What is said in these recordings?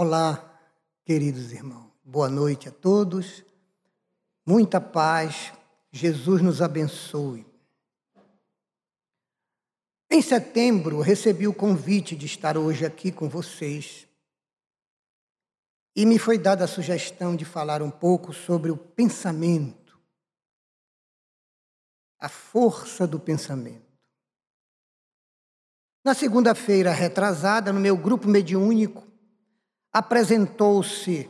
Olá, queridos irmãos. Boa noite a todos. Muita paz. Jesus nos abençoe. Em setembro, recebi o convite de estar hoje aqui com vocês. E me foi dada a sugestão de falar um pouco sobre o pensamento, a força do pensamento. Na segunda-feira retrasada, no meu grupo mediúnico, apresentou-se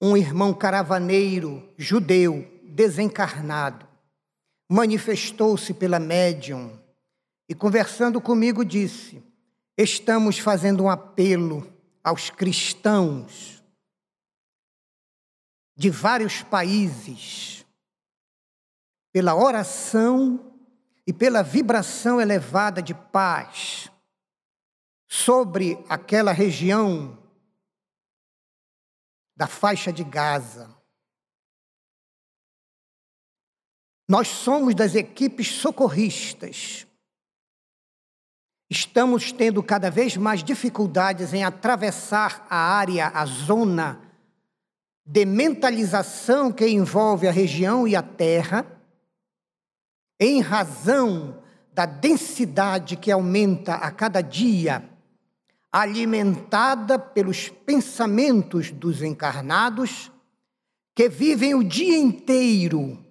um irmão caravaneiro judeu desencarnado. Manifestou-se pela médium e, conversando comigo, disse: Estamos fazendo um apelo aos cristãos de vários países pela oração e pela vibração elevada de paz sobre aquela região da faixa de Gaza. Nós somos das equipes socorristas. Estamos tendo cada vez mais dificuldades em atravessar a área, a zona de mentalização que envolve a região e a terra, em razão da densidade que aumenta a cada dia alimentada pelos pensamentos dos encarnados que vivem o dia inteiro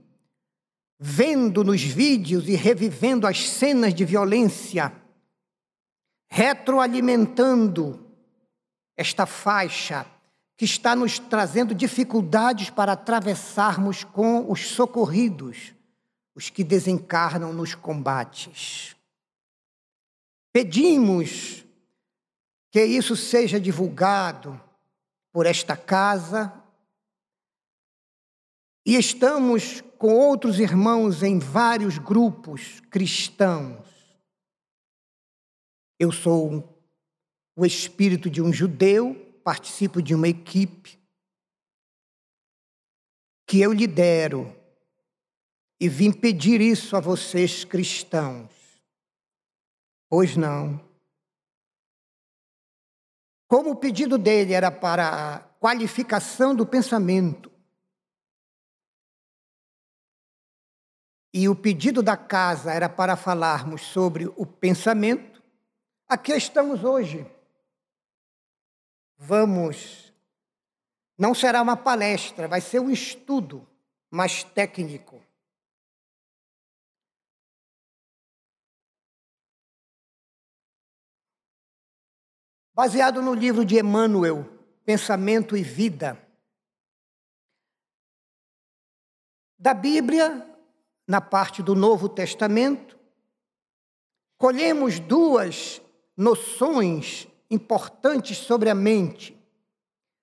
vendo nos vídeos e revivendo as cenas de violência, retroalimentando esta faixa que está nos trazendo dificuldades para atravessarmos com os socorridos, os que desencarnam nos combates. Pedimos que isso seja divulgado por esta casa. E estamos com outros irmãos em vários grupos cristãos. Eu sou o espírito de um judeu, participo de uma equipe que eu lidero e vim pedir isso a vocês cristãos. Pois não. Como o pedido dele era para a qualificação do pensamento, e o pedido da casa era para falarmos sobre o pensamento, aqui estamos hoje. Vamos. Não será uma palestra, vai ser um estudo mais técnico. Baseado no livro de Emmanuel, Pensamento e Vida. Da Bíblia, na parte do Novo Testamento, colhemos duas noções importantes sobre a mente.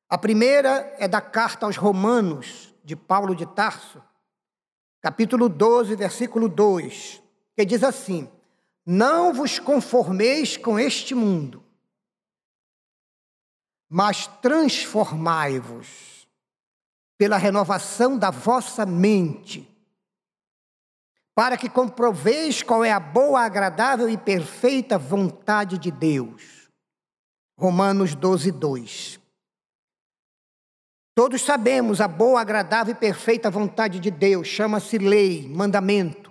A primeira é da carta aos Romanos, de Paulo de Tarso, capítulo 12, versículo 2, que diz assim: Não vos conformeis com este mundo, mas transformai-vos pela renovação da vossa mente, para que comproveis qual é a boa, agradável e perfeita vontade de Deus. Romanos 12, 2. Todos sabemos a boa, agradável e perfeita vontade de Deus, chama-se lei, mandamento.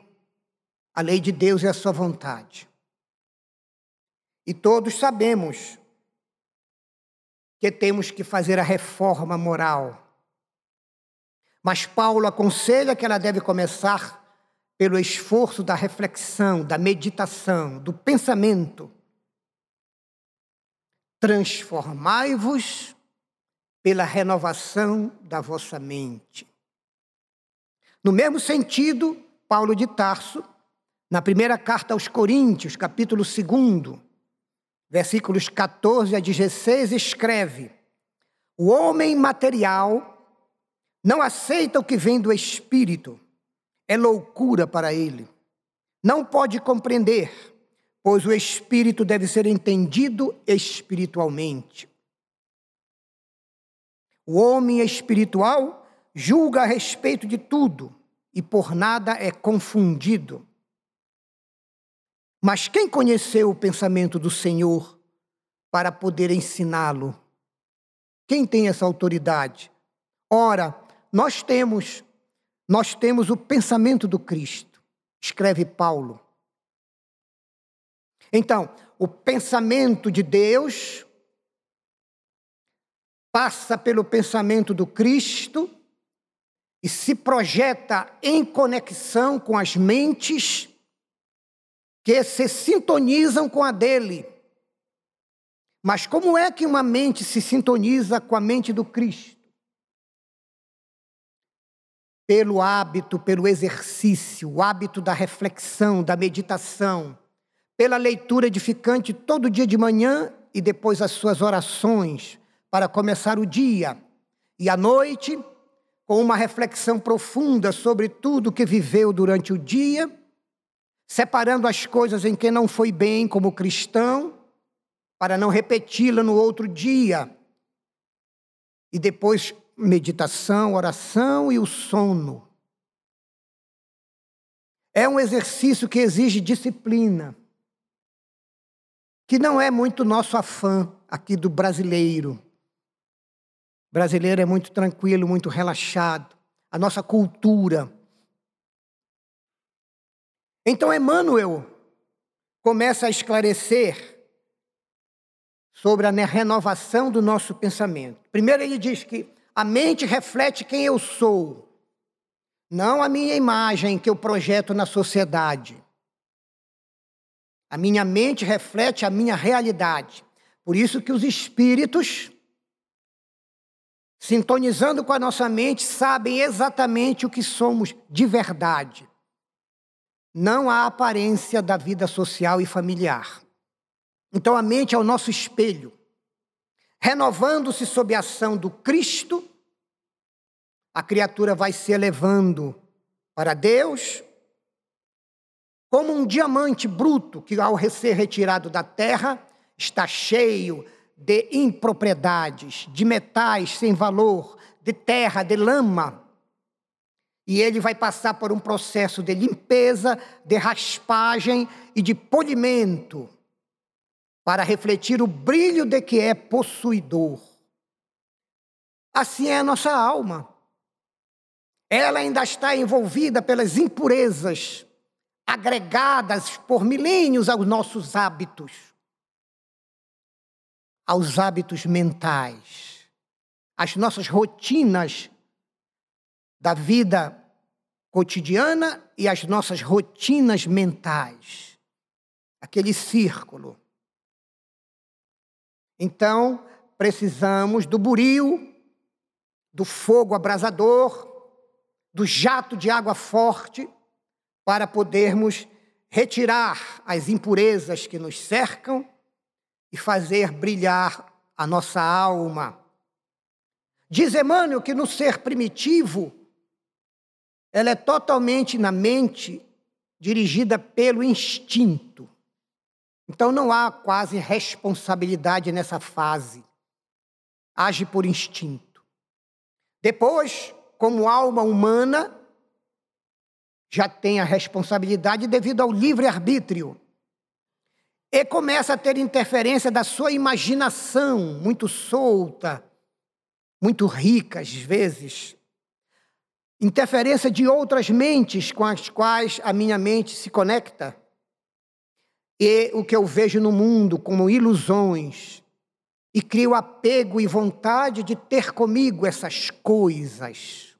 A lei de Deus é a sua vontade. E todos sabemos que temos que fazer a reforma moral. Mas Paulo aconselha que ela deve começar pelo esforço da reflexão, da meditação, do pensamento. Transformai-vos pela renovação da vossa mente. No mesmo sentido, Paulo de Tarso, na primeira carta aos Coríntios, capítulo 2, versículos 14 a 16, escreve: O homem material não aceita o que vem do espírito, é loucura para ele. Não pode compreender, pois o espírito deve ser entendido espiritualmente. O homem espiritual julga a respeito de tudo e por nada é confundido. Mas quem conheceu o pensamento do Senhor para poder ensiná-lo? Quem tem essa autoridade? Ora, nós temos, nós temos o pensamento do Cristo, escreve Paulo. Então, o pensamento de Deus passa pelo pensamento do Cristo e se projeta em conexão com as mentes que se sintonizam com a dele. Mas como é que uma mente se sintoniza com a mente do Cristo? Pelo hábito, pelo exercício, o hábito da reflexão, da meditação, pela leitura edificante todo dia de manhã e depois as suas orações para começar o dia. E à noite, com uma reflexão profunda sobre tudo que viveu durante o dia separando as coisas em que não foi bem como cristão, para não repeti-la no outro dia. E depois meditação, oração e o sono. É um exercício que exige disciplina, que não é muito nosso afã aqui do brasileiro. O brasileiro é muito tranquilo, muito relaxado. A nossa cultura então Emmanuel começa a esclarecer sobre a renovação do nosso pensamento. Primeiro ele diz que a mente reflete quem eu sou, não a minha imagem que eu projeto na sociedade. A minha mente reflete a minha realidade. Por isso que os espíritos, sintonizando com a nossa mente, sabem exatamente o que somos de verdade não há aparência da vida social e familiar. Então a mente é o nosso espelho. Renovando-se sob a ação do Cristo, a criatura vai se elevando para Deus, como um diamante bruto que, ao ser retirado da terra, está cheio de impropriedades, de metais sem valor, de terra, de lama, e ele vai passar por um processo de limpeza, de raspagem e de polimento, para refletir o brilho de que é possuidor. Assim é a nossa alma. Ela ainda está envolvida pelas impurezas agregadas por milênios aos nossos hábitos, aos hábitos mentais, às nossas rotinas da vida cotidiana e as nossas rotinas mentais. Aquele círculo. Então, precisamos do buril, do fogo abrasador, do jato de água forte, para podermos retirar as impurezas que nos cercam e fazer brilhar a nossa alma. Diz Emmanuel que no ser primitivo, ela é totalmente na mente dirigida pelo instinto. Então não há quase responsabilidade nessa fase. Age por instinto. Depois, como alma humana, já tem a responsabilidade devido ao livre-arbítrio. E começa a ter interferência da sua imaginação, muito solta, muito rica às vezes, interferência de outras mentes com as quais a minha mente se conecta. E o que eu vejo no mundo como ilusões, e crio apego e vontade de ter comigo essas coisas.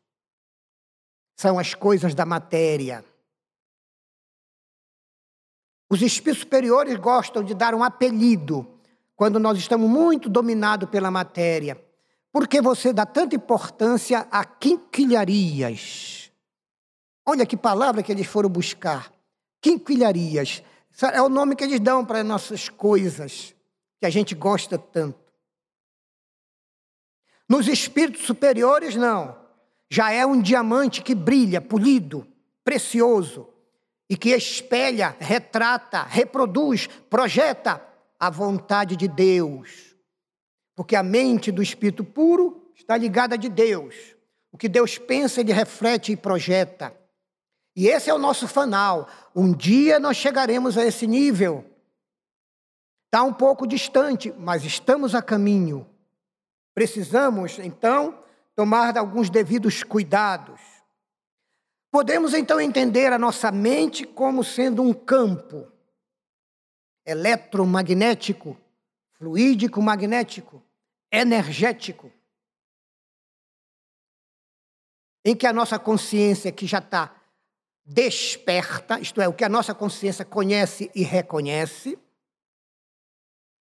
São as coisas da matéria. Os espíritos superiores gostam de dar um apelido quando nós estamos muito dominados pela matéria. Por que você dá tanta importância a quinquilharias? Olha que palavra que eles foram buscar. Quinquilharias. É o nome que eles dão para nossas coisas, que a gente gosta tanto. Nos espíritos superiores, não. Já é um diamante que brilha, polido, precioso, e que espelha, retrata, reproduz, projeta a vontade de Deus porque a mente do espírito puro está ligada de Deus. O que Deus pensa, ele reflete e projeta. E esse é o nosso fanal. Um dia nós chegaremos a esse nível. Está um pouco distante, mas estamos a caminho Precisamos, então, tomar alguns devidos cuidados. Podemos, então, entender a nossa mente como sendo um campo eletromagnético, fluídico magnético, energético, em que a nossa consciência, que já está desperta, isto é, o que a nossa consciência conhece e reconhece,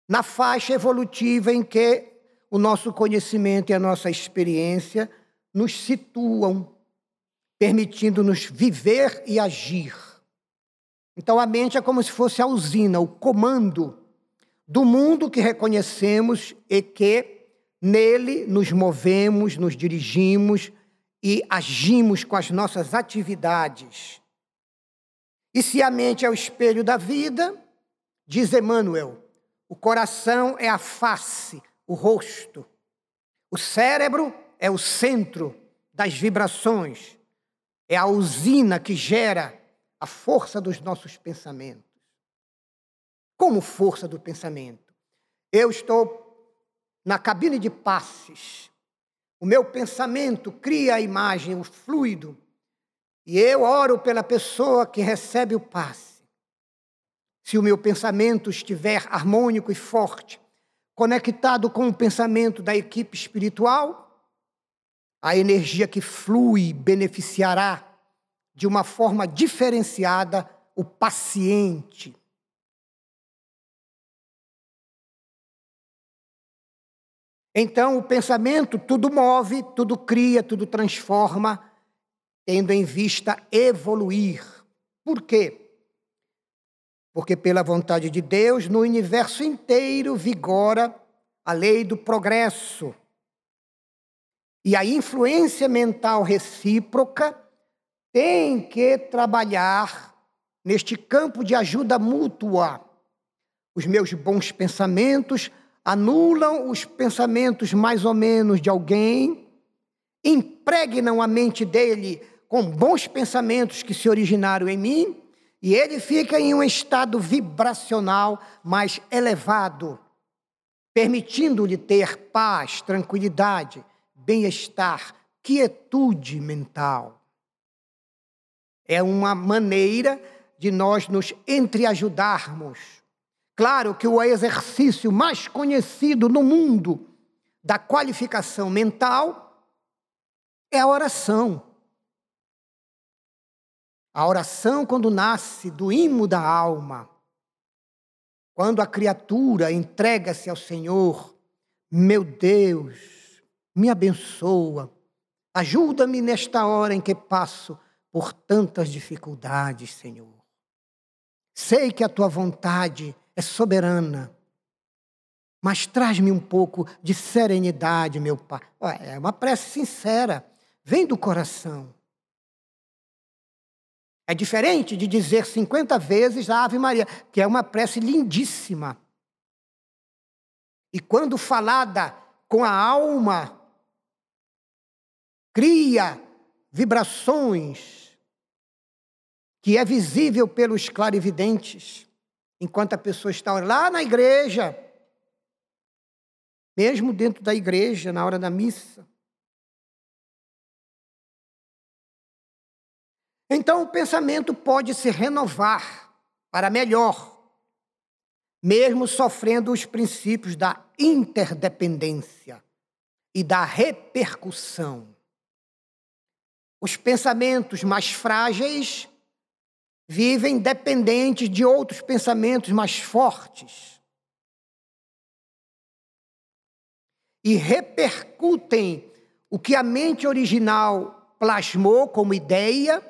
na faixa evolutiva em que o nosso conhecimento e a nossa experiência nos situam, permitindo-nos viver e agir. Então a mente é como se fosse a usina, o comando do mundo que reconhecemos e que nele nos movemos, nos dirigimos e agimos com as nossas atividades. E se a mente é o espelho da vida, diz Emmanuel, o coração é a face, o rosto. O cérebro é o centro das vibrações, é a usina que gera a força dos nossos pensamentos. Como força do pensamento? Eu estou na cabine de passes. O meu pensamento cria a imagem, o fluido, e eu oro pela pessoa que recebe o passe. Se o meu pensamento estiver harmônico e forte, conectado com o pensamento da equipe espiritual, a energia que flui beneficiará de uma forma diferenciada o paciente. Então, o pensamento tudo move, tudo cria, tudo transforma, tendo em vista evoluir. Por quê? Porque, pela vontade de Deus, no universo inteiro vigora a lei do progresso. E a influência mental recíproca tem que trabalhar neste campo de ajuda mútua. Os meus bons pensamentos anulam os pensamentos mais ou menos de alguém, impregnam a mente dele com bons pensamentos que se originaram em mim, e ele fica em um estado vibracional mais elevado, permitindo-lhe ter paz, tranquilidade, bem-estar, quietude mental. É uma maneira de nós nos entreajudarmos. Claro que o exercício mais conhecido no mundo da qualificação mental é a oração. A oração, quando nasce do imo da alma, quando a criatura entrega-se ao Senhor, meu Deus, me abençoa, ajuda-me nesta hora em que passo por tantas dificuldades, Senhor. Sei que a tua vontade é soberana, mas traz-me um pouco de serenidade, meu Pai. É uma prece sincera, vem do coração. É diferente de dizer 50 vezes a Ave Maria, que é uma prece lindíssima. E quando falada com a alma, cria vibrações que é visível pelos clarividentes, enquanto a pessoa está lá na igreja, mesmo dentro da igreja, na hora da missa. Então o pensamento pode se renovar para melhor, mesmo sofrendo os princípios da interdependência e da repercussão. Os pensamentos mais frágeis vivem dependentes de outros pensamentos mais fortes. E repercutem o que a mente original plasmou como ideia,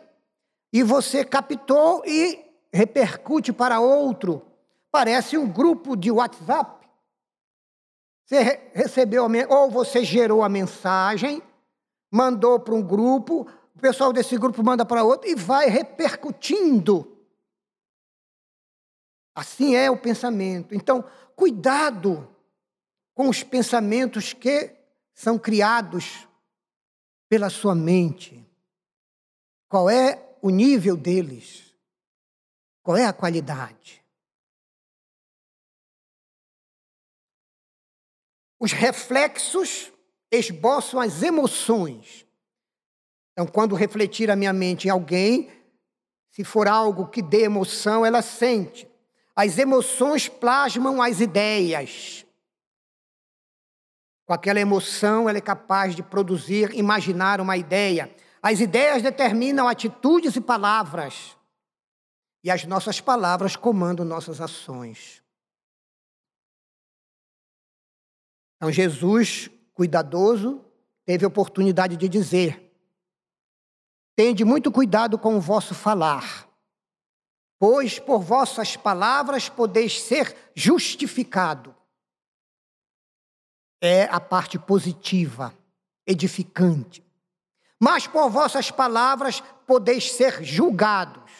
e você captou e repercute para outro. Parece um grupo de WhatsApp. Você recebeu, ou você gerou a mensagem, mandou para um grupo, pessoal desse grupo manda para outro e vai repercutindo. Assim é o pensamento. Então, cuidado com os pensamentos que são criados pela sua mente. Qual é o nível deles? Qual é a qualidade? Os reflexos esboçam as emoções. Então, quando refletir a minha mente em alguém, se for algo que dê emoção, ela sente. As emoções plasmam as ideias. Com aquela emoção, ela é capaz de produzir, imaginar uma ideia. As ideias determinam atitudes e palavras. E as nossas palavras comandam nossas ações. Então, Jesus, cuidadoso, teve a oportunidade de dizer: Tende muito cuidado com o vosso falar, pois por vossas palavras podeis ser justificado. É a parte positiva, edificante. Mas por vossas palavras podeis ser julgados.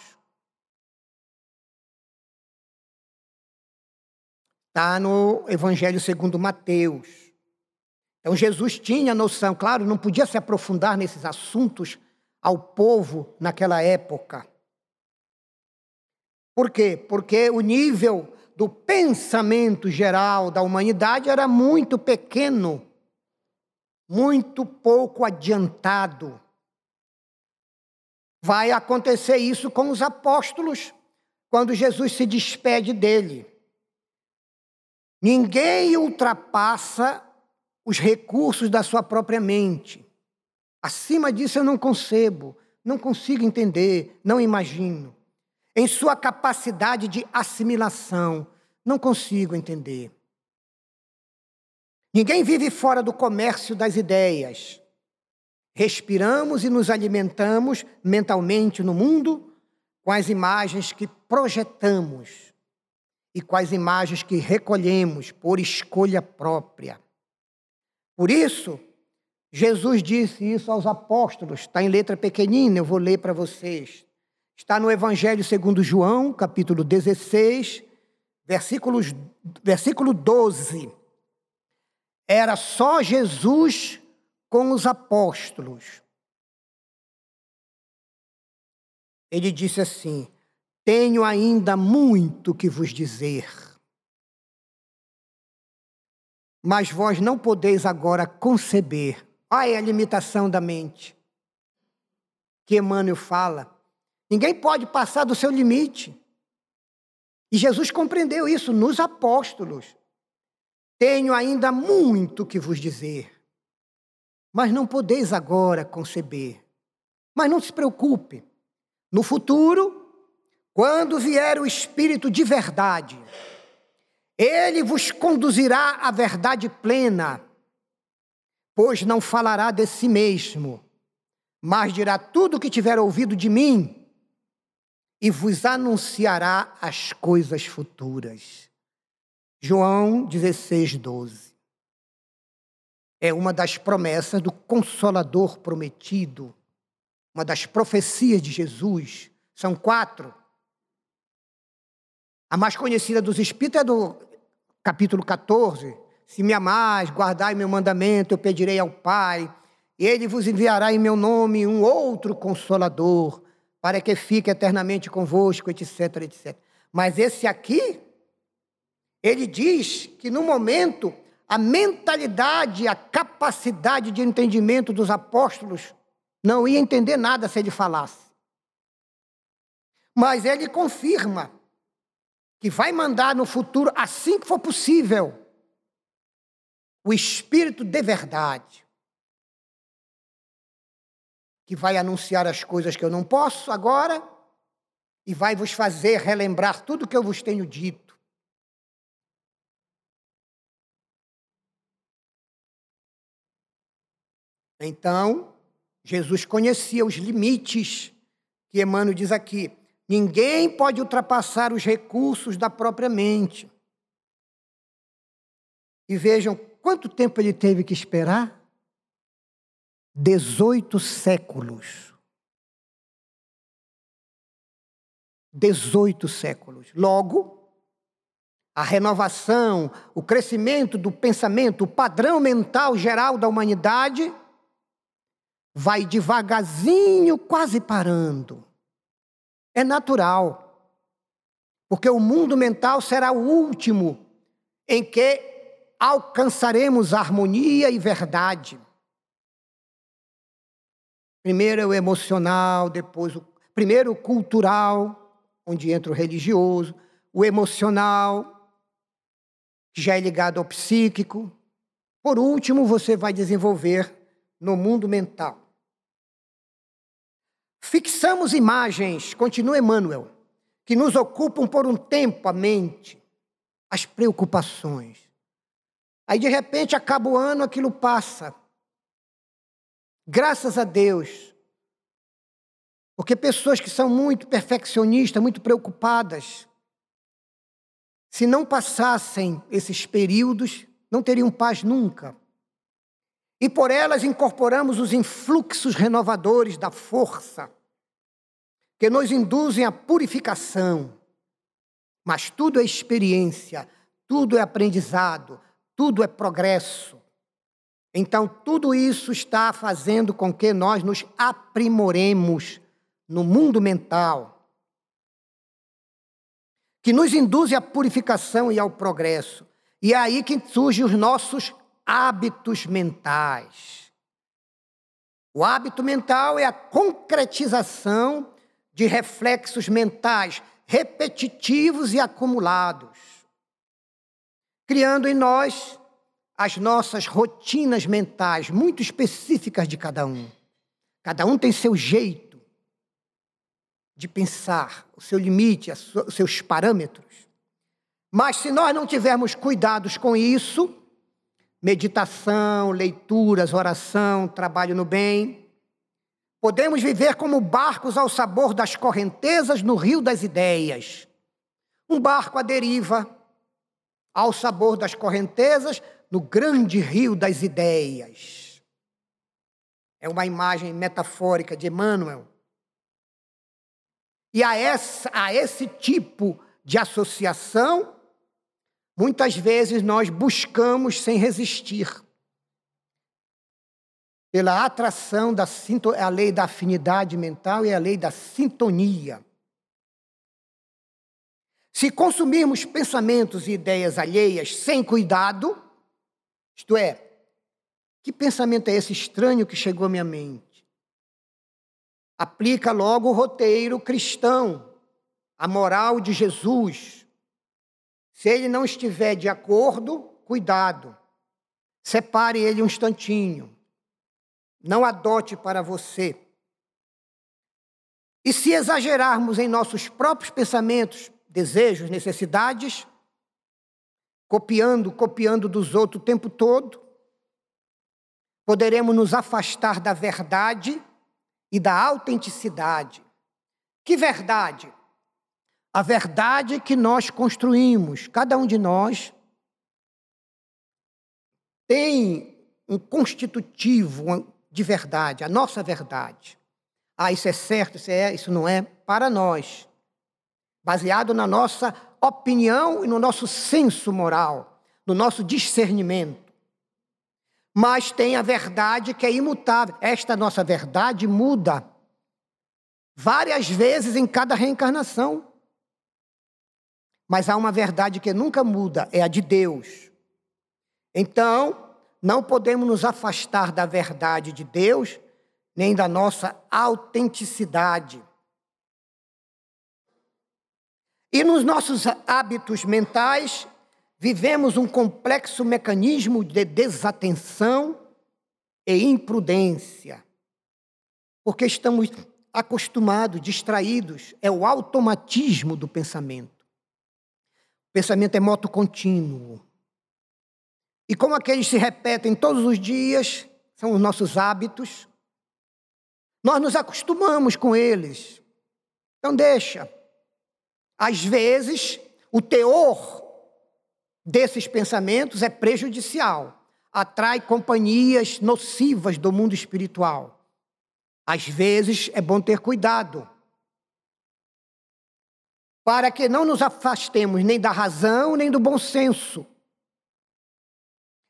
Está no Evangelho segundo Mateus. Então Jesus tinha noção, claro, não podia se aprofundar nesses assuntos ao povo naquela época. Por quê? Porque o nível do pensamento geral da humanidade era muito pequeno, muito pouco adiantado. Vai acontecer isso com os apóstolos, quando Jesus se despede dele. Ninguém ultrapassa os recursos da sua própria mente. Acima disso eu não concebo, não consigo entender, não imagino. Em sua capacidade de assimilação, não consigo entender. Ninguém vive fora do comércio das ideias. Respiramos e nos alimentamos mentalmente no mundo com as imagens que projetamos e com as imagens que recolhemos por escolha própria. Por isso, Jesus disse isso aos apóstolos, está em letra pequenina, eu vou ler para vocês. Está no Evangelho segundo João, capítulo 16, versículos, versículo 12. Era só Jesus com os apóstolos. Ele disse assim: tenho ainda muito que vos dizer. Mas vós não podeis agora conceber. Olha a limitação da mente que Emmanuel fala. Ninguém pode passar do seu limite. E Jesus compreendeu isso nos apóstolos. Tenho ainda muito que vos dizer, mas não podeis agora conceber. Mas não se preocupe. No futuro, quando vier o Espírito de verdade, ele vos conduzirá à verdade plena, pois não falará de si mesmo, mas dirá tudo o que tiver ouvido de mim e vos anunciará as coisas futuras. João 16, 12. É uma das promessas do Consolador prometido, uma das profecias de Jesus. São quatro. A mais conhecida dos Espíritos é do capítulo 14. Se me amais, guardai meu mandamento, eu pedirei ao Pai, e ele vos enviará em meu nome um outro consolador, para que fique eternamente convosco, etc, etc. Mas esse aqui, ele diz que no momento a mentalidade, a capacidade de entendimento dos apóstolos não ia entender nada se ele falasse. Mas ele confirma que vai mandar no futuro, assim que for possível, o Espírito de verdade, que vai anunciar as coisas que eu não posso agora e vai vos fazer relembrar tudo que eu vos tenho dito. Então, Jesus conhecia os limites que Emmanuel diz aqui. Ninguém pode ultrapassar os recursos da própria mente. E vejam quanto tempo ele teve que esperar? 18 séculos. 18 séculos. Logo, a renovação, o crescimento do pensamento, o padrão mental geral da humanidade vai devagarzinho, quase parando. É natural. Porque o mundo mental será o último em que alcançaremos harmonia e verdade. Primeiro é o emocional, depois o primeiro o cultural, onde entra o religioso, o emocional, que já é ligado ao psíquico. Por último, você vai desenvolver no mundo mental. Fixamos imagens, continua Emmanuel, que nos ocupam por um tempo a mente, as preocupações. Aí, de repente, acaba o ano, aquilo passa. Graças a Deus. Porque pessoas que são muito perfeccionistas, muito preocupadas, se não passassem esses períodos, não teriam paz nunca. E por elas incorporamos os influxos renovadores da força, que nos induzem à purificação. Mas tudo é experiência, tudo é aprendizado, tudo é progresso. Então, tudo isso está fazendo com que nós nos aprimoremos no mundo mental, que nos induz à purificação e ao progresso. E é aí que surgem os nossos hábitos mentais. O hábito mental é a concretização de reflexos mentais repetitivos e acumulados, criando em nós as nossas rotinas mentais muito específicas de cada um. Cada um tem seu jeito de pensar, o seu limite, os seus parâmetros. Mas se nós não tivermos cuidados com isso, meditação, leituras, oração, trabalho no bem, podemos viver como barcos ao sabor das correntezas no rio das ideias. Um barco à deriva, ao sabor das correntezas, no grande rio das ideias. É uma imagem metafórica de Emmanuel. E a, essa, a esse tipo de associação, muitas vezes nós buscamos sem resistir. Pela atração da a lei da afinidade mental e a lei da sintonia. Se consumirmos pensamentos e ideias alheias sem cuidado, isto é, que pensamento é esse estranho que chegou à minha mente? Aplica logo o roteiro cristão, a moral de Jesus. Se ele não estiver de acordo, cuidado. Separe ele um instantinho. Não adote para você. E se exagerarmos em nossos próprios pensamentos, desejos, necessidades, copiando, copiando dos outros o tempo todo, poderemos nos afastar da verdade e da autenticidade. Que verdade? A verdade que nós construímos, cada um de nós tem um constitutivo de verdade, a nossa verdade. Ah, isso é certo, isso é, isso não é para nós. Baseado na nossa opinião e no nosso senso moral, no nosso discernimento. Mas tem a verdade que é imutável. Esta nossa verdade muda várias vezes em cada reencarnação. Mas há uma verdade que nunca muda, é a de Deus. Então, não podemos nos afastar da verdade de Deus, nem da nossa autenticidade. E nos nossos hábitos mentais, vivemos um complexo mecanismo de desatenção e imprudência. Porque estamos acostumados, distraídos, é o automatismo do pensamento. O pensamento é moto contínuo. E como aqueles se repetem todos os dias, são os nossos hábitos, nós nos acostumamos com eles. Então deixa. Às vezes, o teor desses pensamentos é prejudicial, atrai companhias nocivas do mundo espiritual. Às vezes, é bom ter cuidado, para que não nos afastemos nem da razão nem do bom senso,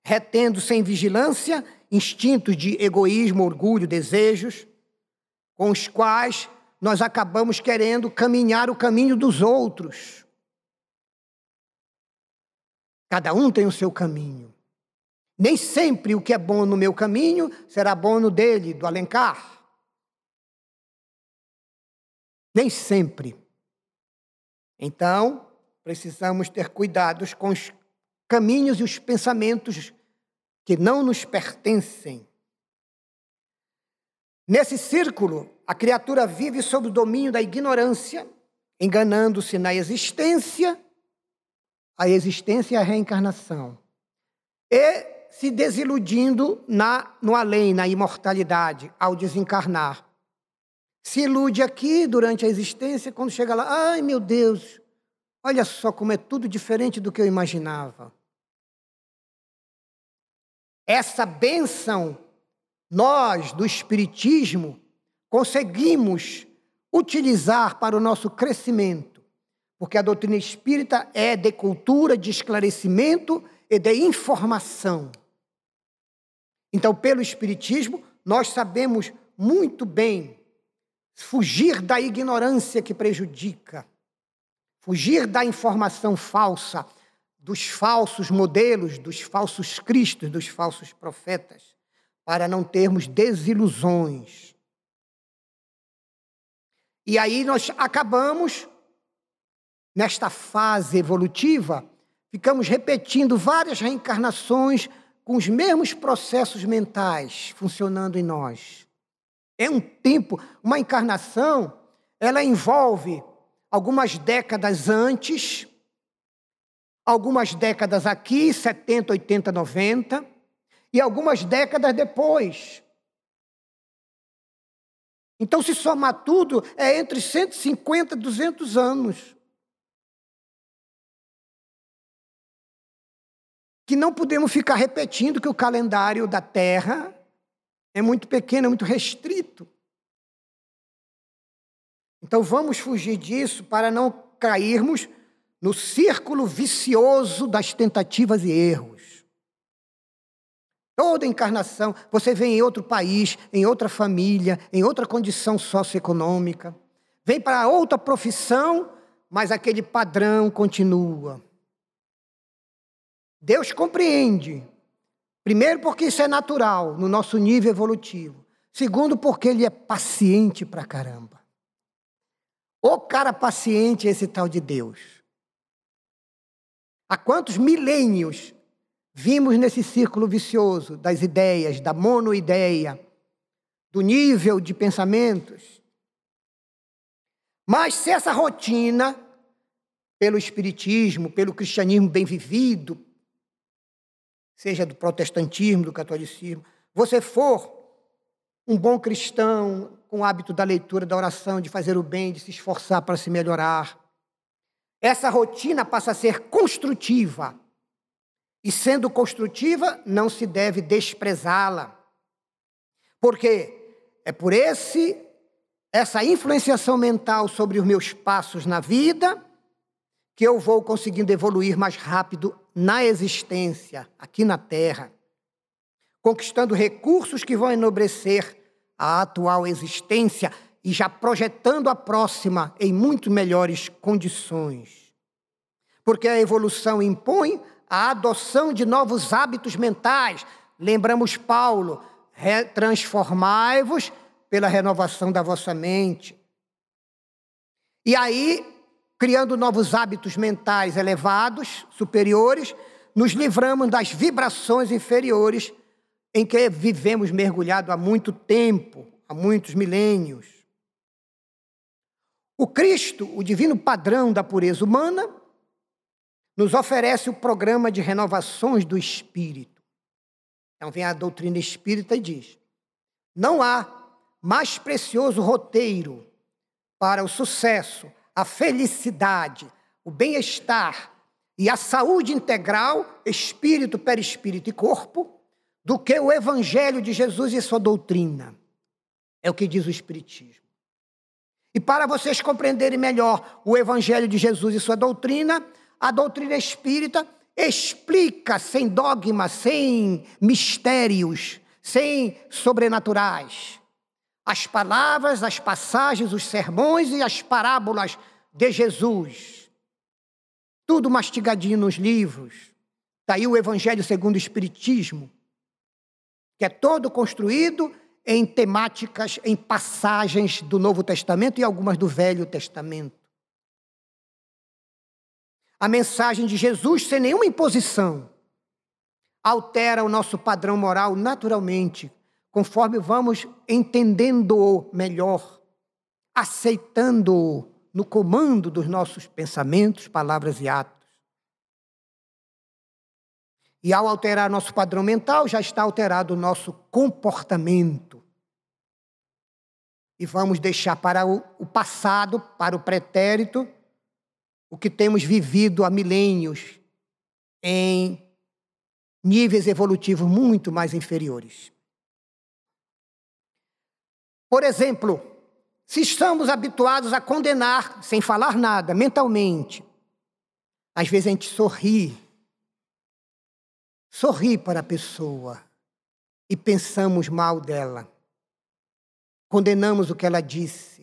retendo sem vigilância instintos de egoísmo, orgulho, desejos, com os quais nós acabamos querendo caminhar o caminho dos outros. Cada um tem o seu caminho. Nem sempre o que é bom no meu caminho será bom no dele, do Alencar. Nem sempre. Então, precisamos ter cuidados com os caminhos e os pensamentos que não nos pertencem. Nesse círculo, a criatura vive sob o domínio da ignorância, enganando-se na existência, a existência e a reencarnação, e se desiludindo na, no além, na imortalidade, ao desencarnar. Se ilude aqui durante a existência, quando chega lá, ai meu Deus, olha só como é tudo diferente do que eu imaginava. Essa bênção, nós do Espiritismo, conseguimos utilizar para o nosso crescimento, porque a doutrina espírita é de cultura, de esclarecimento e de informação. Então, pelo Espiritismo, nós sabemos muito bem fugir da ignorância que prejudica, fugir da informação falsa, dos falsos modelos, dos falsos cristos, dos falsos profetas, para não termos desilusões. E aí nós acabamos, nesta fase evolutiva, ficamos repetindo várias reencarnações com os mesmos processos mentais funcionando em nós. É um tempo, uma encarnação, ela envolve algumas décadas antes, algumas décadas aqui, 70, 80, 90, e algumas décadas depois. Então, se somar tudo, é entre 150 e 200 anos. Que não podemos ficar repetindo que o calendário da Terra é muito pequeno, é muito restrito. Então, vamos fugir disso para não cairmos no círculo vicioso das tentativas e erros. Toda encarnação, você vem em outro país, em outra família, em outra condição socioeconômica. Vem para outra profissão, mas aquele padrão continua. Deus compreende. Primeiro, porque isso é natural no nosso nível evolutivo. Segundo, porque Ele é paciente pra caramba. O cara paciente é esse tal de Deus. Há quantos milênios Vimos nesse círculo vicioso das ideias, da monoideia, do nível de pensamentos. Mas se essa rotina, pelo espiritismo, pelo cristianismo bem vivido, seja do protestantismo, do catolicismo, você for um bom cristão, com o hábito da leitura, da oração, de fazer o bem, de se esforçar para se melhorar, essa rotina passa a ser construtiva e sendo construtiva, não se deve desprezá-la. Porque é por esse essa influenciação mental sobre os meus passos na vida que eu vou conseguindo evoluir mais rápido na existência, aqui na Terra, conquistando recursos que vão enobrecer a atual existência e já projetando a próxima em muito melhores condições. Porque a evolução impõe a adoção de novos hábitos mentais. Lembramos Paulo, transformai-vos pela renovação da vossa mente. E aí, criando novos hábitos mentais elevados, superiores, nos livramos das vibrações inferiores em que vivemos mergulhado há muito tempo, há muitos milênios. O Cristo, o divino padrão da pureza humana, nos oferece o programa de renovações do espírito. Então vem a doutrina espírita e diz: não há mais precioso roteiro para o sucesso, a felicidade, o bem-estar e a saúde integral, espírito, perispírito e corpo, do que o evangelho de Jesus e sua doutrina. É o que diz o espiritismo. E para vocês compreenderem melhor o evangelho de Jesus e sua doutrina, a doutrina espírita explica sem dogma, sem mistérios, sem sobrenaturais. As palavras, as passagens, os sermões e as parábolas de Jesus. Tudo mastigadinho nos livros, Está aí o Evangelho segundo o Espiritismo, que é todo construído em temáticas, em passagens do Novo Testamento e algumas do Velho Testamento. A mensagem de Jesus, sem nenhuma imposição, altera o nosso padrão moral naturalmente, conforme vamos entendendo-o melhor, aceitando-o no comando dos nossos pensamentos, palavras e atos. E ao alterar nosso padrão mental, já está alterado o nosso comportamento. E vamos deixar para o passado, para o pretérito, o que temos vivido há milênios em níveis evolutivos muito mais inferiores. Por exemplo, se estamos habituados a condenar sem falar nada, mentalmente, às vezes a gente sorri sorri para a pessoa e pensamos mal dela. Condenamos o que ela disse.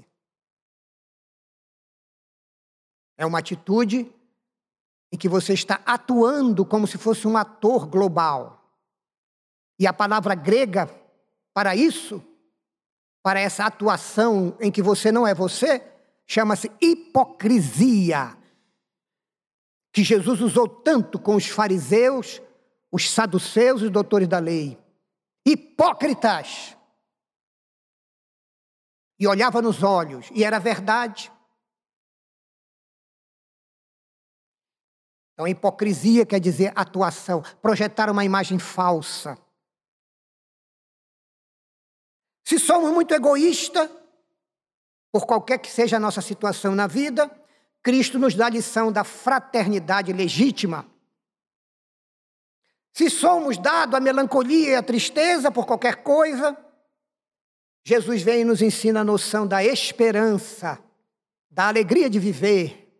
É uma atitude em que você está atuando como se fosse um ator global. E a palavra grega para isso, para essa atuação em que você não é você, chama-se hipocrisia. Que Jesus usou tanto com os fariseus os saduceus e os doutores da lei, hipócritas. E olhava nos olhos, e era verdade. Então, hipocrisia quer dizer atuação, projetar uma imagem falsa. Se somos muito egoístas, por qualquer que seja a nossa situação na vida, Cristo nos dá a lição da fraternidade legítima. Se somos dados à melancolia e à tristeza por qualquer coisa, Jesus vem e nos ensina a noção da esperança, da alegria de viver.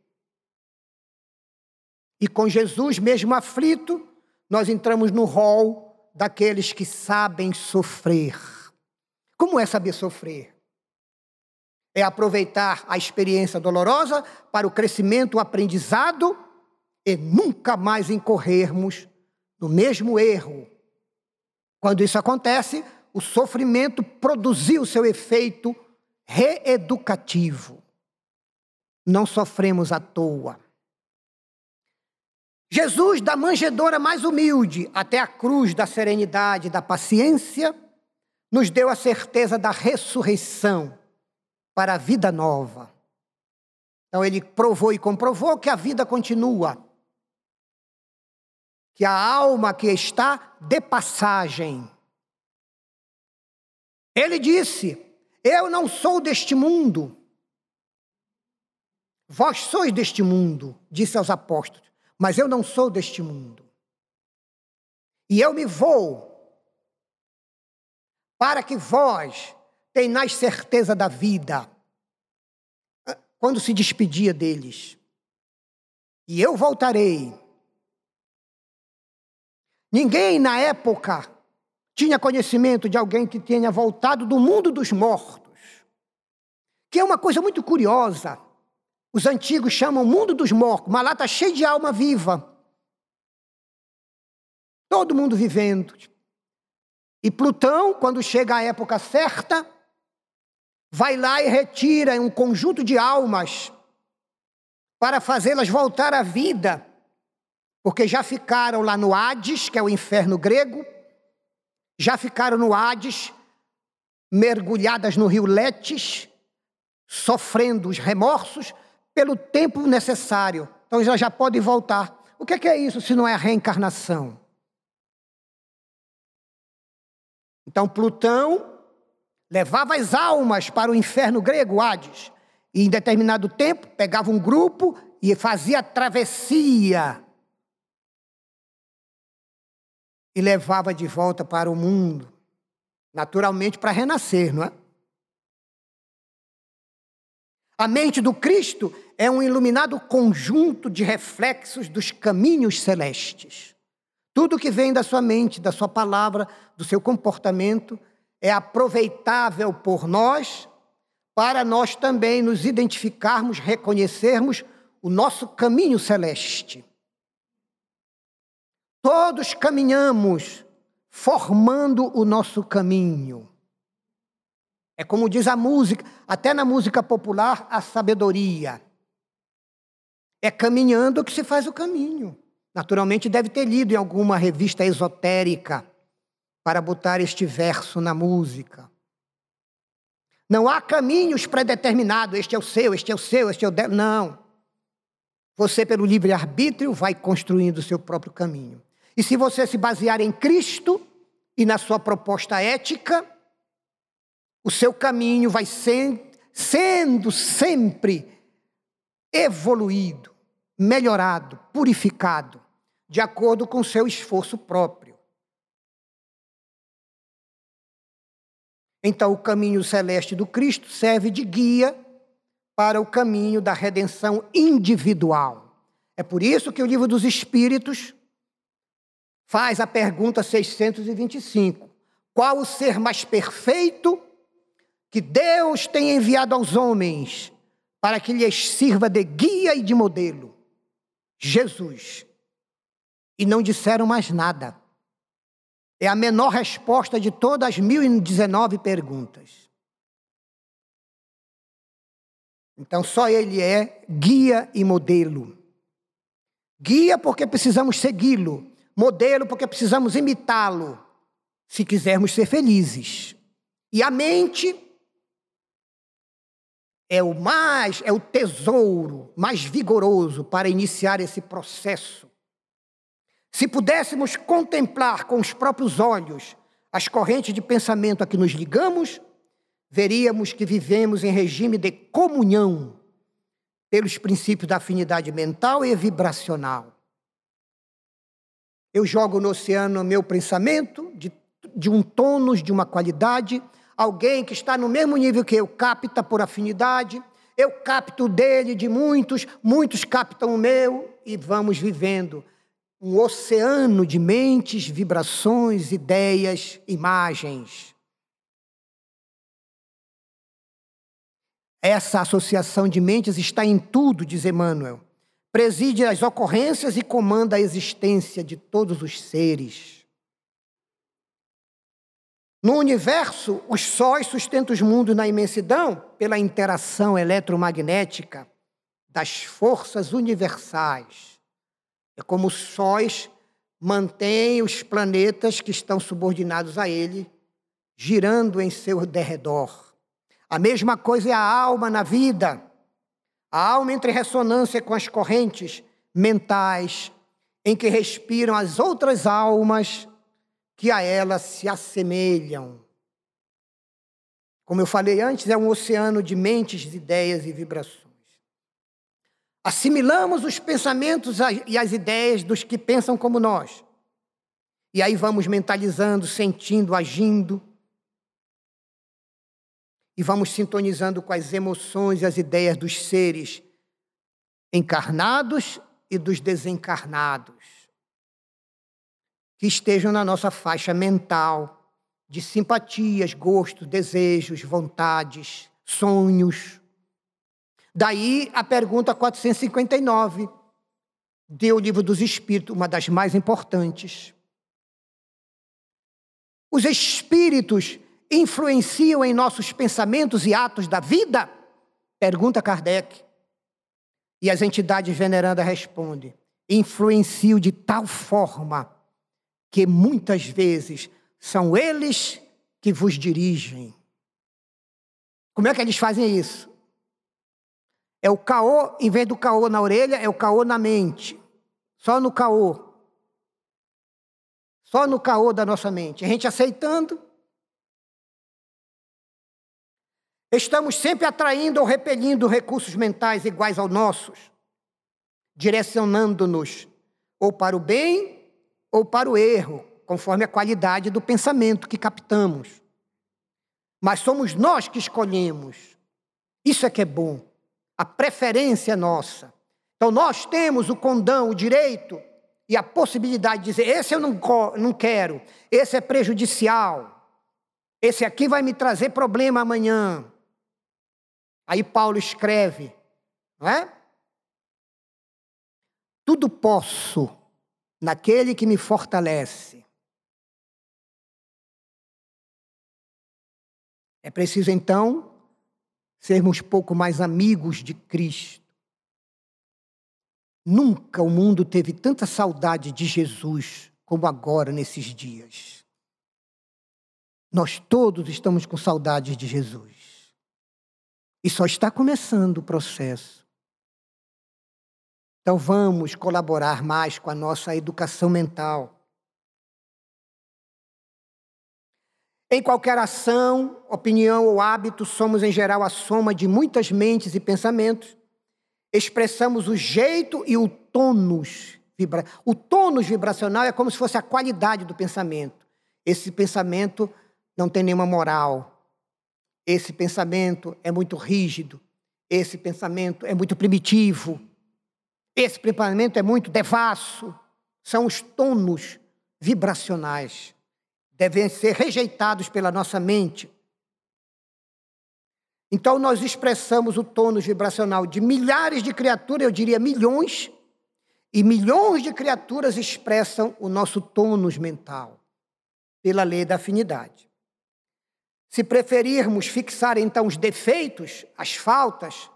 E com Jesus, mesmo aflito, nós entramos no rol daqueles que sabem sofrer. Como é saber sofrer? É aproveitar a experiência dolorosa para o crescimento, o aprendizado e nunca mais incorrermos no mesmo erro. Quando isso acontece, o sofrimento produziu seu efeito reeducativo. Não sofremos à toa. Jesus, da manjedoura mais humilde até a cruz da serenidade e da paciência, nos deu a certeza da ressurreição para a vida nova. Então, ele provou e comprovou que a vida continua que a alma que está de passagem. Ele disse: Eu não sou deste mundo. Vós sois deste mundo, disse aos apóstolos, mas eu não sou deste mundo. E eu me vou para que vós tenhais certeza da vida. Quando se despedia deles. E eu voltarei Ninguém na época tinha conhecimento de alguém que tenha voltado do mundo dos mortos, que é uma coisa muito curiosa. Os antigos chamam mundo dos mortos, mas lá está cheio de alma viva. Todo mundo vivendo. E Plutão, quando chega a época certa, vai lá e retira um conjunto de almas para fazê-las voltar à vida porque já ficaram lá no Hades, que é o inferno grego, já ficaram no Hades, mergulhadas no rio Letes, sofrendo os remorsos pelo tempo necessário. Então já, já podem voltar. O que é, que é isso se não é a reencarnação? Então Plutão levava as almas para o inferno grego, Hades, e em determinado tempo pegava um grupo e fazia travessia e levava de volta para o mundo, naturalmente para renascer, não é? A mente do Cristo é um iluminado conjunto de reflexos dos caminhos celestes. Tudo que vem da sua mente, da sua palavra, do seu comportamento, é aproveitável por nós, para nós também nos identificarmos, reconhecermos o nosso caminho celeste. Todos caminhamos formando o nosso caminho. É como diz a música, até na música popular, a sabedoria. É caminhando que se faz o caminho. Naturalmente, deve ter lido em alguma revista esotérica para botar este verso na música. Não há caminhos predeterminados, este é o seu, este é o seu, este é o dela. Não. Você, pelo livre-arbítrio, vai construindo o seu próprio caminho. E se você se basear em Cristo e na sua proposta ética, o seu caminho vai ser, sendo sempre evoluído, melhorado, purificado, de acordo com o seu esforço próprio. Então, o caminho celeste do Cristo serve de guia para o caminho da redenção individual. É por isso que o livro dos Espíritos faz a pergunta 625: Qual o ser mais perfeito que Deus tem enviado aos homens para que lhes sirva de guia e de modelo? Jesus. E não disseram mais nada. É a menor resposta de todas as 1019 perguntas. Então, só ele é guia e modelo. Guia porque precisamos segui-lo, modelo porque precisamos imitá-lo, se quisermos ser felizes. E a mente é o mais, é o tesouro mais vigoroso para iniciar esse processo se pudéssemos contemplar com os próprios olhos as correntes de pensamento a que nos ligamos, veríamos que vivemos em regime de comunhão pelos princípios da afinidade mental e vibracional. Eu jogo no oceano meu pensamento de, de um tônus, de uma qualidade, alguém que está no mesmo nível que eu capta por afinidade, eu capto dele de muitos, muitos captam o meu e vamos vivendo um oceano de mentes, vibrações, ideias, imagens. Essa associação de mentes está em tudo, diz Emmanuel. Preside as ocorrências e comanda a existência de todos os seres. No universo, os sóis sustentam os mundos na imensidão pela interação eletromagnética das forças universais. É como os sóis mantêm os planetas que estão subordinados a ele girando em seu derredor. A mesma coisa é a alma na vida. A alma entra em ressonância com as correntes mentais em que respiram as outras almas que a ela se assemelham. Como eu falei antes, é um oceano de mentes, ideias e vibrações. Assimilamos os pensamentos e as ideias dos que pensam como nós. E aí vamos mentalizando, sentindo, agindo. E vamos sintonizando com as emoções e as ideias dos seres encarnados e dos desencarnados, que estejam na nossa faixa mental de simpatias, gostos, desejos, vontades, sonhos. Daí a pergunta 459 do Livro dos Espíritos, uma das mais importantes. Os espíritos influenciam em nossos pensamentos e atos da vida? Pergunta Kardec. E as entidades venerandas respondem: influenciam de tal forma que muitas vezes são eles que vos dirigem. Como é que eles fazem isso? É o caô, em vez do caô na orelha, é o caô na mente. Só no caô. Só no caô da nossa mente. A gente aceitando. Estamos sempre atraindo ou repelindo recursos mentais iguais aos nossos, direcionando-nos ou para o bem ou para o erro, conforme a qualidade do pensamento que captamos. Mas somos nós que escolhemos. Isso é que é bom a preferência nossa. Então nós temos o condão, o direito e a possibilidade de dizer: esse eu não, não quero, esse é prejudicial, esse aqui vai me trazer problema amanhã. Aí Paulo escreve, não é? Tudo posso naquele que me fortalece. É preciso então sermos pouco mais amigos de Cristo. Nunca o mundo teve tanta saudade de Jesus como agora nesses dias. Nós todos estamos com saudades de Jesus. E só está começando o processo. Então vamos colaborar mais com a nossa educação mental. Em qualquer ação, opinião ou hábito, somos em geral a soma de muitas mentes e pensamentos. Expressamos o jeito e o tônus. Vibra... O tônus vibracional é como se fosse a qualidade do pensamento. Esse pensamento não tem nenhuma moral. Esse pensamento é muito rígido. Esse pensamento é muito primitivo. Esse pensamento é muito devasso. São os tônus vibracionais devem ser rejeitados pela nossa mente. Então, nós expressamos o tônus vibracional de milhares de criaturas, eu diria milhões, e milhões de criaturas expressam o nosso tônus mental, pela lei da afinidade. Se preferirmos fixar então os defeitos, as faltas,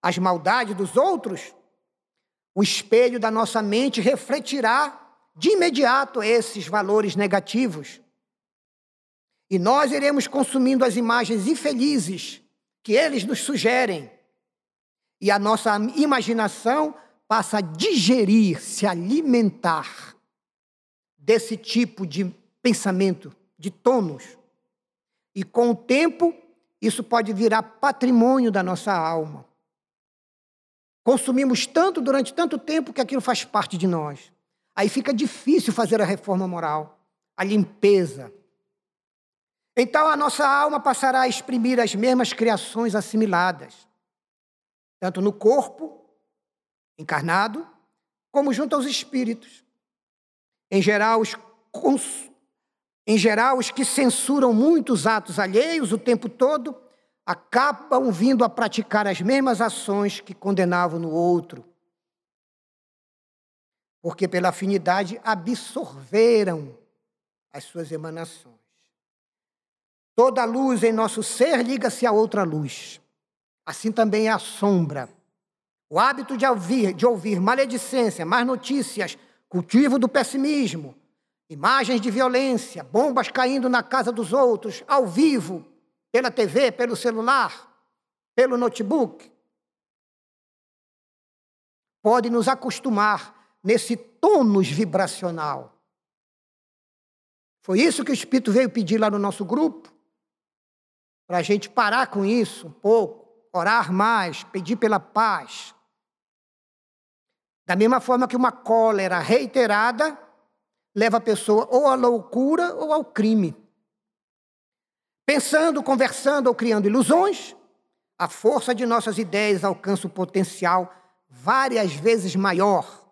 as maldades dos outros, o espelho da nossa mente refletirá de imediato esses valores negativos e nós iremos consumindo as imagens infelizes que eles nos sugerem. E a nossa imaginação passa a digerir, se alimentar desse tipo de pensamento, de tônus. E com o tempo, isso pode virar patrimônio da nossa alma. Consumimos tanto durante tanto tempo que aquilo faz parte de nós. Aí fica difícil fazer a reforma moral, a limpeza, então a nossa alma passará a exprimir as mesmas criações assimiladas, tanto no corpo encarnado, como junto aos espíritos. Em geral, os, em geral, os que censuram muitos atos alheios o tempo todo acabam vindo a praticar as mesmas ações que condenavam no outro. Porque, pela afinidade, absorveram as suas emanações. Toda luz em nosso ser liga-se a outra luz. Assim também é a sombra. O hábito de ouvir, de ouvir maledicência, más notícias, cultivo do pessimismo, imagens de violência, bombas caindo na casa dos outros, ao vivo, pela TV, pelo celular, pelo notebook, pode nos acostumar nesse tônus vibracional. Foi isso que o Espírito veio pedir lá no nosso grupo para a gente parar com isso um pouco, orar mais, pedir pela paz. Da mesma forma que uma cólera reiterada leva a pessoa ou à loucura ou ao crime. Pensando, conversando ou criando ilusões, a força de nossas ideias alcança o potencial várias vezes maior,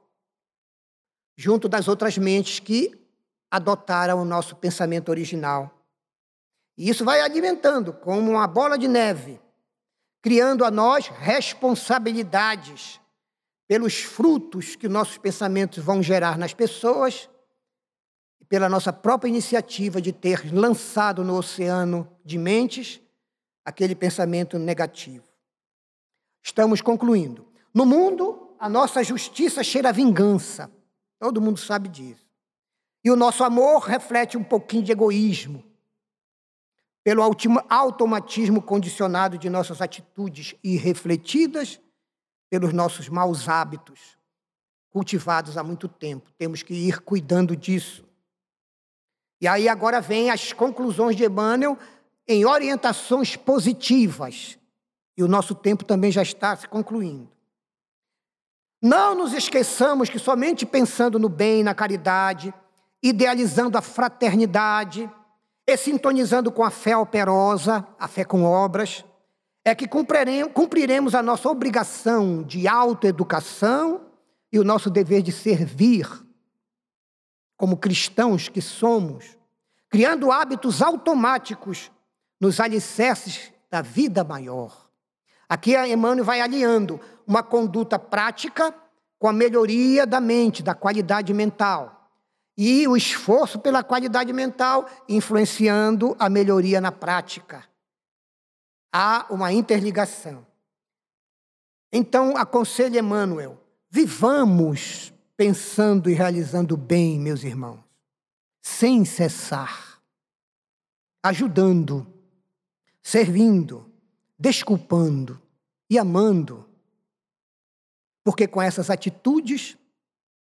junto das outras mentes que adotaram o nosso pensamento original. E isso vai alimentando como uma bola de neve, criando a nós responsabilidades pelos frutos que nossos pensamentos vão gerar nas pessoas pela nossa própria iniciativa de ter lançado no oceano de mentes aquele pensamento negativo. Estamos concluindo. No mundo, a nossa justiça cheira a vingança. Todo mundo sabe disso. E o nosso amor reflete um pouquinho de egoísmo pelo automatismo condicionado de nossas atitudes irrefletidas, pelos nossos maus hábitos, cultivados há muito tempo. Temos que ir cuidando disso. E aí agora vem as conclusões de Emmanuel em orientações positivas. E o nosso tempo também já está se concluindo. Não nos esqueçamos que somente pensando no bem, na caridade, idealizando a fraternidade, e sintonizando com a fé operosa, a fé com obras, é que cumpriremos a nossa obrigação de autoeducação e o nosso dever de servir, como cristãos que somos, criando hábitos automáticos nos alicerces da vida maior. Aqui a Emmanuel vai alinhando uma conduta prática com a melhoria da mente, da qualidade mental. E o esforço pela qualidade mental influenciando a melhoria na prática. Há uma interligação. Então, aconselho Emmanuel, vivamos pensando e realizando bem, meus irmãos, sem cessar, ajudando, servindo, desculpando e amando porque com essas atitudes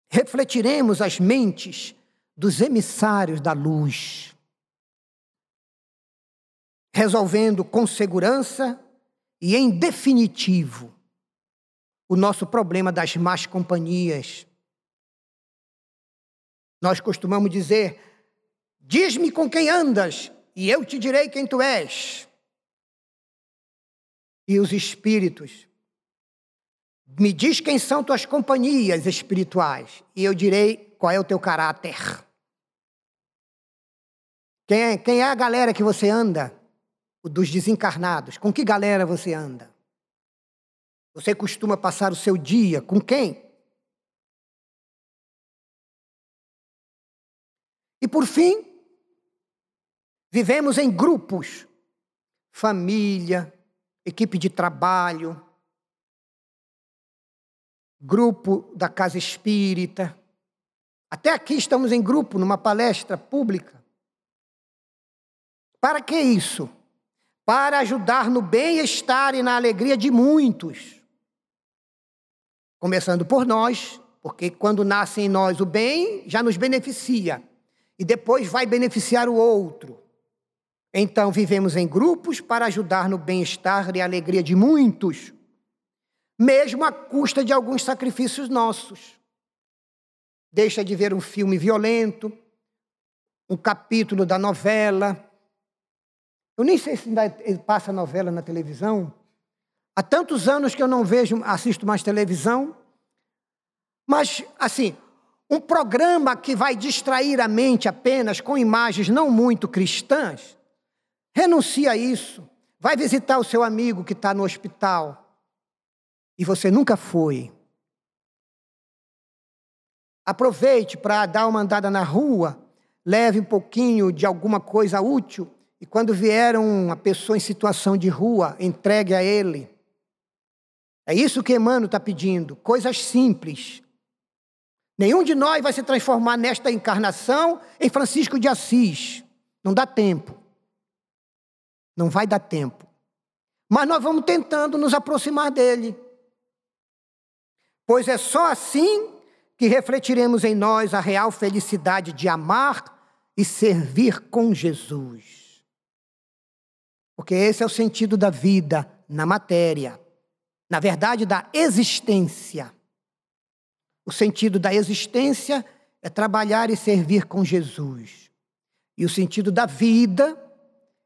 refletiremos as mentes dos emissários da luz, resolvendo com segurança e em definitivo o nosso problema das más companhias. Nós costumamos dizer: diz-me com quem andas, e eu te direi quem tu és. E os espíritos me diz quem são tuas companhias espirituais, e eu direi qual é o teu caráter. Quem é, quem é a galera que você anda? Dos desencarnados. Com que galera você anda? Você costuma passar o seu dia com quem? E por fim, vivemos em grupos, família, equipe de trabalho, grupo da Casa Espírita. Até aqui estamos em grupo, numa palestra pública. Para que isso? Para ajudar no bem-estar e na alegria de muitos. Começando por nós, porque quando nasce em nós o bem, já nos beneficia. E depois vai beneficiar o outro. Então, vivemos em grupos para ajudar no bem-estar e alegria de muitos mesmo à custa de alguns sacrifícios nossos. Deixa de ver um filme violento, um capítulo da novela. Eu nem sei se ainda passa novela na televisão. Há tantos anos que eu não vejo, assisto mais televisão. Mas, assim, um programa que vai distrair a mente apenas com imagens não muito cristãs, renuncia a isso. Vai visitar o seu amigo que está no hospital e você nunca foi. Aproveite para dar uma andada na rua, leve um pouquinho de alguma coisa útil e quando vier uma pessoa em situação de rua, entregue a ele. É isso que Emmanuel está pedindo, coisas simples. Nenhum de nós vai se transformar nesta encarnação em Francisco de Assis. Não dá tempo. Não vai dar tempo. Mas nós vamos tentando nos aproximar dele pois é só assim que refletiremos em nós a real felicidade de amar e servir com Jesus. Porque esse é o sentido da vida na matéria, na verdade, da existência. O sentido da existência é trabalhar e servir com Jesus. E o sentido da vida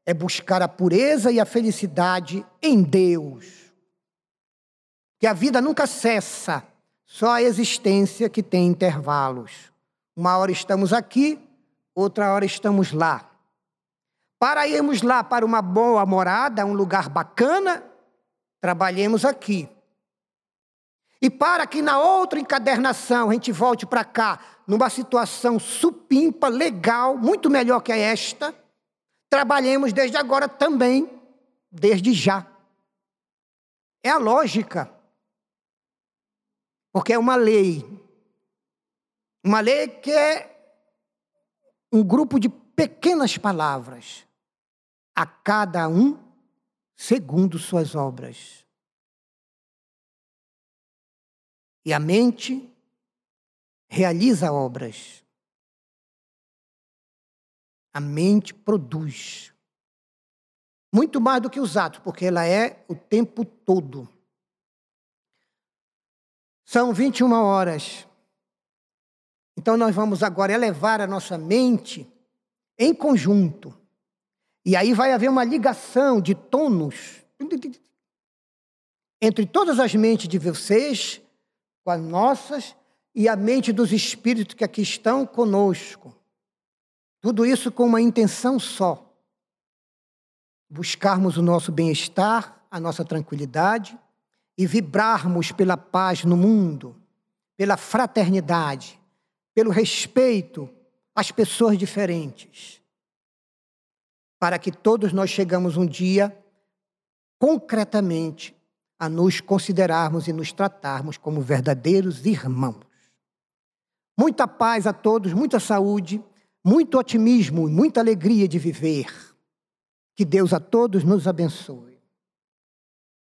é buscar a pureza e a felicidade em Deus. Que a vida nunca cessa só a existência que tem intervalos. Uma hora estamos aqui, outra hora estamos lá. Para irmos lá para uma boa morada, um lugar bacana, trabalhemos aqui. E para que na outra encadernação a gente volte para cá, numa situação supimpa, legal, muito melhor que esta, trabalhemos desde agora também, desde já. É a lógica. Porque é uma lei. Uma lei que é um grupo de pequenas palavras, a cada um segundo suas obras. E a mente realiza obras. A mente produz. Muito mais do que os atos, porque ela é o tempo todo. São 21 horas. Então nós vamos agora elevar a nossa mente em conjunto. E aí vai haver uma ligação de tonos entre todas as mentes de vocês, com as nossas, e a mente dos espíritos que aqui estão conosco. Tudo isso com uma intenção só: buscarmos o nosso bem-estar, a nossa tranquilidade e vibrarmos pela paz no mundo, pela fraternidade, pelo respeito às pessoas diferentes, para que todos nós chegamos um dia concretamente a nos considerarmos e nos tratarmos como verdadeiros irmãos. Muita paz a todos, muita saúde, muito otimismo e muita alegria de viver. Que Deus a todos nos abençoe.